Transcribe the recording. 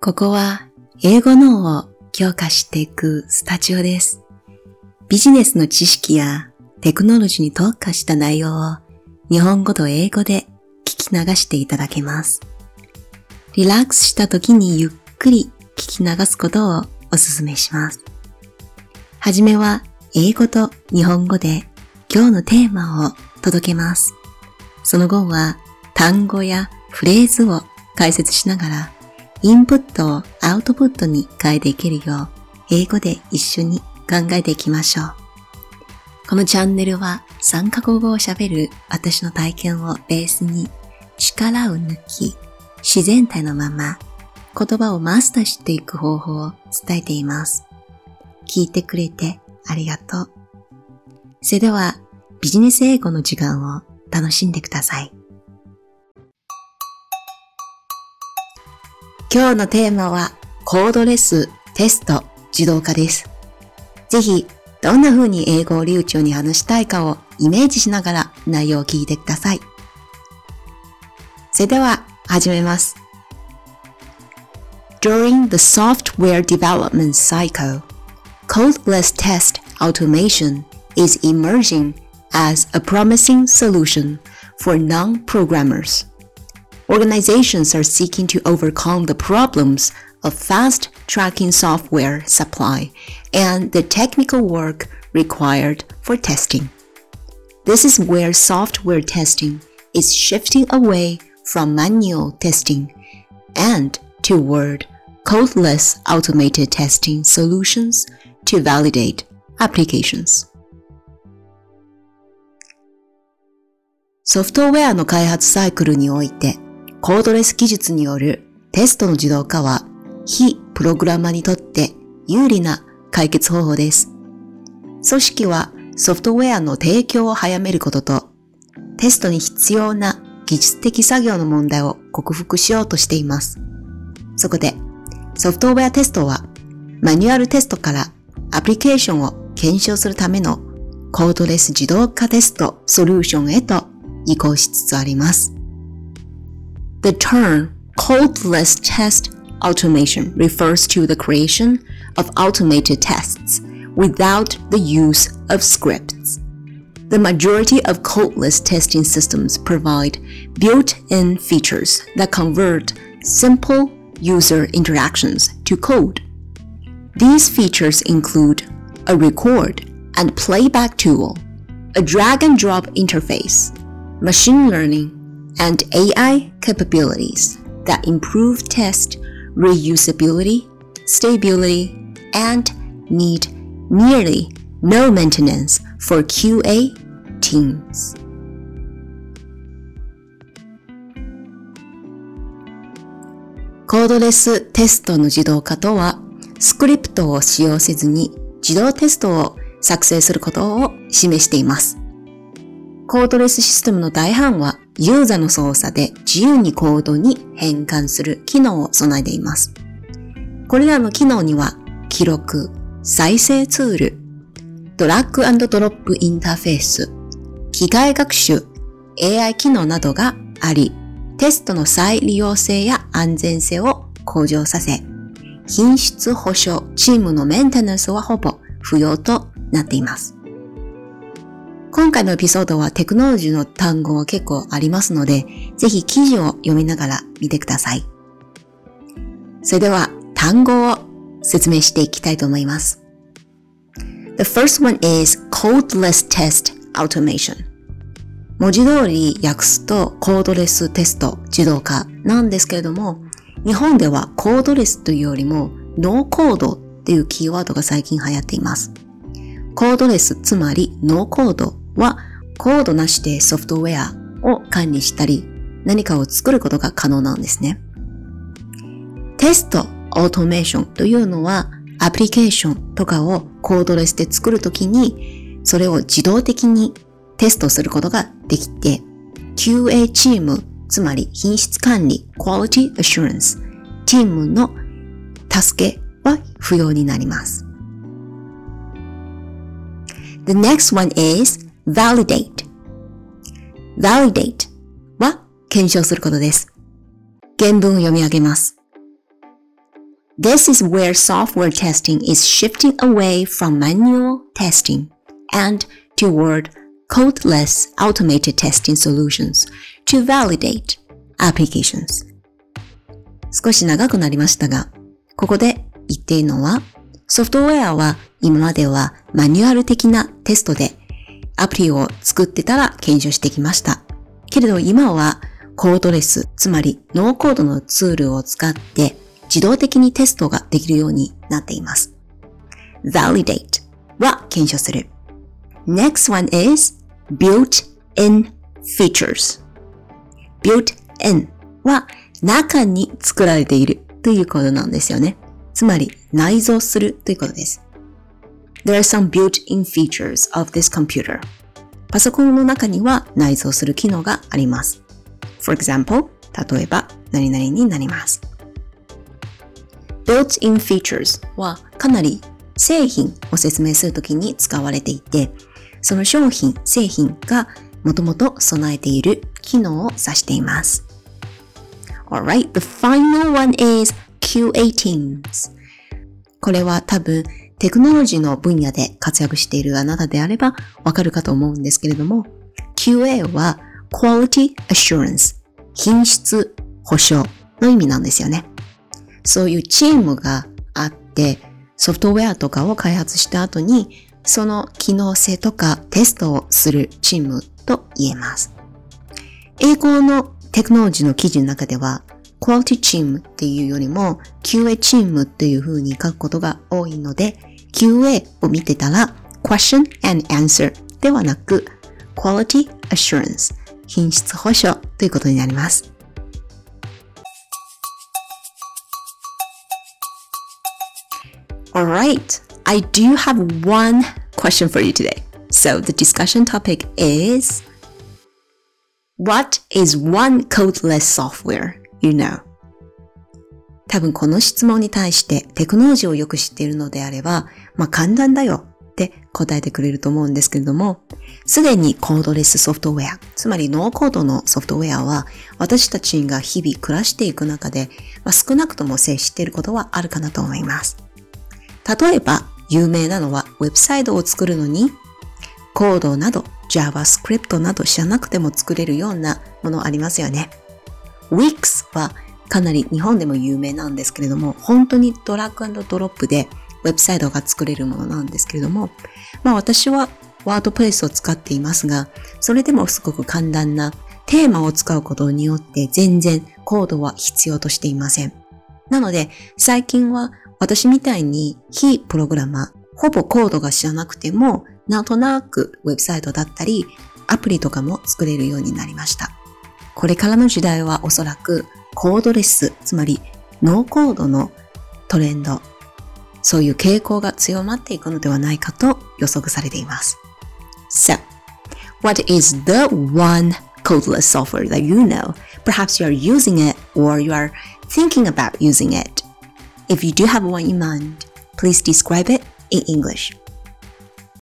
ここは英語脳を強化していくスタジオです。ビジネスの知識やテクノロジーに特化した内容を日本語と英語で聞き流していただけます。リラックスした時にゆっくり聞き流すことをお勧めします。はじめは英語と日本語で今日のテーマを届けます。その後は単語やフレーズを解説しながらインプットをアウトプットに変えていけるよう英語で一緒に考えていきましょう。このチャンネルは3カ国語を喋る私の体験をベースに力を抜き自然体のまま言葉をマスターしていく方法を伝えています。聞いてくれてありがとう。それではビジネス英語の時間を楽しんでください。今日のテーマはコードレステスト自動化です。ぜひどんな風に英語を流暢に話したいかをイメージしながら内容を聞いてください。それでは始めます。During the software development cycle, codeless test automation is emerging as a promising solution for non-programmers. Organizations are seeking to overcome the problems of fast tracking software supply and the technical work required for testing. This is where software testing is shifting away from manual testing and toward codeless automated testing solutions to validate applications. ソフトウェアの開発サイクルにおいて、 コードレス技術によるテストの自動化は、非プログラマーにとって有利な解決方法です。組織はソフトウェアの提供を早めることと、テストに必要な技術的作業の問題を克服しようとしています。そこで、ソフトウェアテストは、マニュアルテストからアプリケーションを検証するためのコードレス自動化テストソリューションへと移行しつつあります。The term codeless test automation refers to the creation of automated tests without the use of scripts. The majority of codeless testing systems provide built-in features that convert simple user interactions to code. These features include a record and playback tool, a drag and drop interface, machine learning, and AI capabilities that improve test reusability, stability, and need nearly no maintenance for QA teams. コードレステストの自動化とは、スクリプトを使用せずに自動テストを作成することを示しています。コードレスシステムの大半はユーザーの操作で自由にコードに変換する機能を備えています。これらの機能には記録、再生ツール、ドラッグドロップインターフェース、機械学習、AI 機能などがあり、テストの再利用性や安全性を向上させ、品質保証、チームのメンテナンスはほぼ不要となっています。今回のエピソードはテクノロジーの単語が結構ありますので、ぜひ記事を読みながら見てください。それでは単語を説明していきたいと思います。The first one is codeless test automation. 文字通り訳すとコードレステスト自動化なんですけれども、日本ではコードレスというよりもノーコードっていうキーワードが最近流行っています。コードレス、つまりノーコードはコードなしでソフトウェアを管理したり何かを作ることが可能なんですね。テスト、オートメーションというのはアプリケーションとかをコードレスで作るときにそれを自動的にテストすることができて QA チーム、つまり品質管理 Quality Assurance チームの助けは不要になります。The next one is validate. validate は検証することです。原文を読み上げます。This is where software testing is shifting away from manual testing and toward codeless automated testing solutions to validate applications. 少し長くなりましたが、ここで言っているのは、ソフトウェアは今まではマニュアル的なテストでアプリを作ってたら検証してきました。けれど今はコードレス、つまりノーコードのツールを使って自動的にテストができるようになっています。validate は検証する。Next one is built-in features. built-in は中に作られているということなんですよね。つまり内蔵するということです。There are some built-in features of this computer. パソコンの中には内蔵する機能があります。For example, 例えば何々になります。built-in features はかなり製品を説明するときに使われていて、その商品、製品がもともと備えている機能を指しています。Alright, the final one is QA teams. これは多分テクノロジーの分野で活躍しているあなたであればわかるかと思うんですけれども、QA は Quality Assurance 品質保証の意味なんですよね。そういうチームがあって、ソフトウェアとかを開発した後に、その機能性とかテストをするチームと言えます。英語のテクノロジーの記事の中では、quality チームっていうよりも QA チームっていう風に書くことが多いので、QA を見てたら question and answer ではなく quality assurance 品質保証ということになります。Alright, I do have one question for you today. So the discussion topic is What is one codeless software you know? 多分この質問に対してテクノロジーをよく知っているのであれば、まあ簡単だよって答えてくれると思うんですけれども、すでにコードレスソフトウェア、つまりノーコードのソフトウェアは私たちが日々暮らしていく中で、まあ、少なくとも接していることはあるかなと思います。例えば、有名なのはウェブサイトを作るのに、コードなど JavaScript など知らなくても作れるようなものありますよね。Wix はかなり日本でも有名なんですけれども、本当にドラッグドロップでウェブサイトが作れるものなんですけれども、まあ私はワードプレスを使っていますが、それでもすごく簡単なテーマを使うことによって全然コードは必要としていません。なので最近は私みたいに非プログラマー、ほぼコードが知らなくても、なんとなくウェブサイトだったり、アプリとかも作れるようになりました。これからの時代はおそらくコードレス、つまりノーコードのトレンド、そういう傾向が強まっていくのではないかと予測されています。So, what is the one codeless software that you know? Perhaps you are using it or you are thinking about using it. If you do have one in mind, please describe it in English.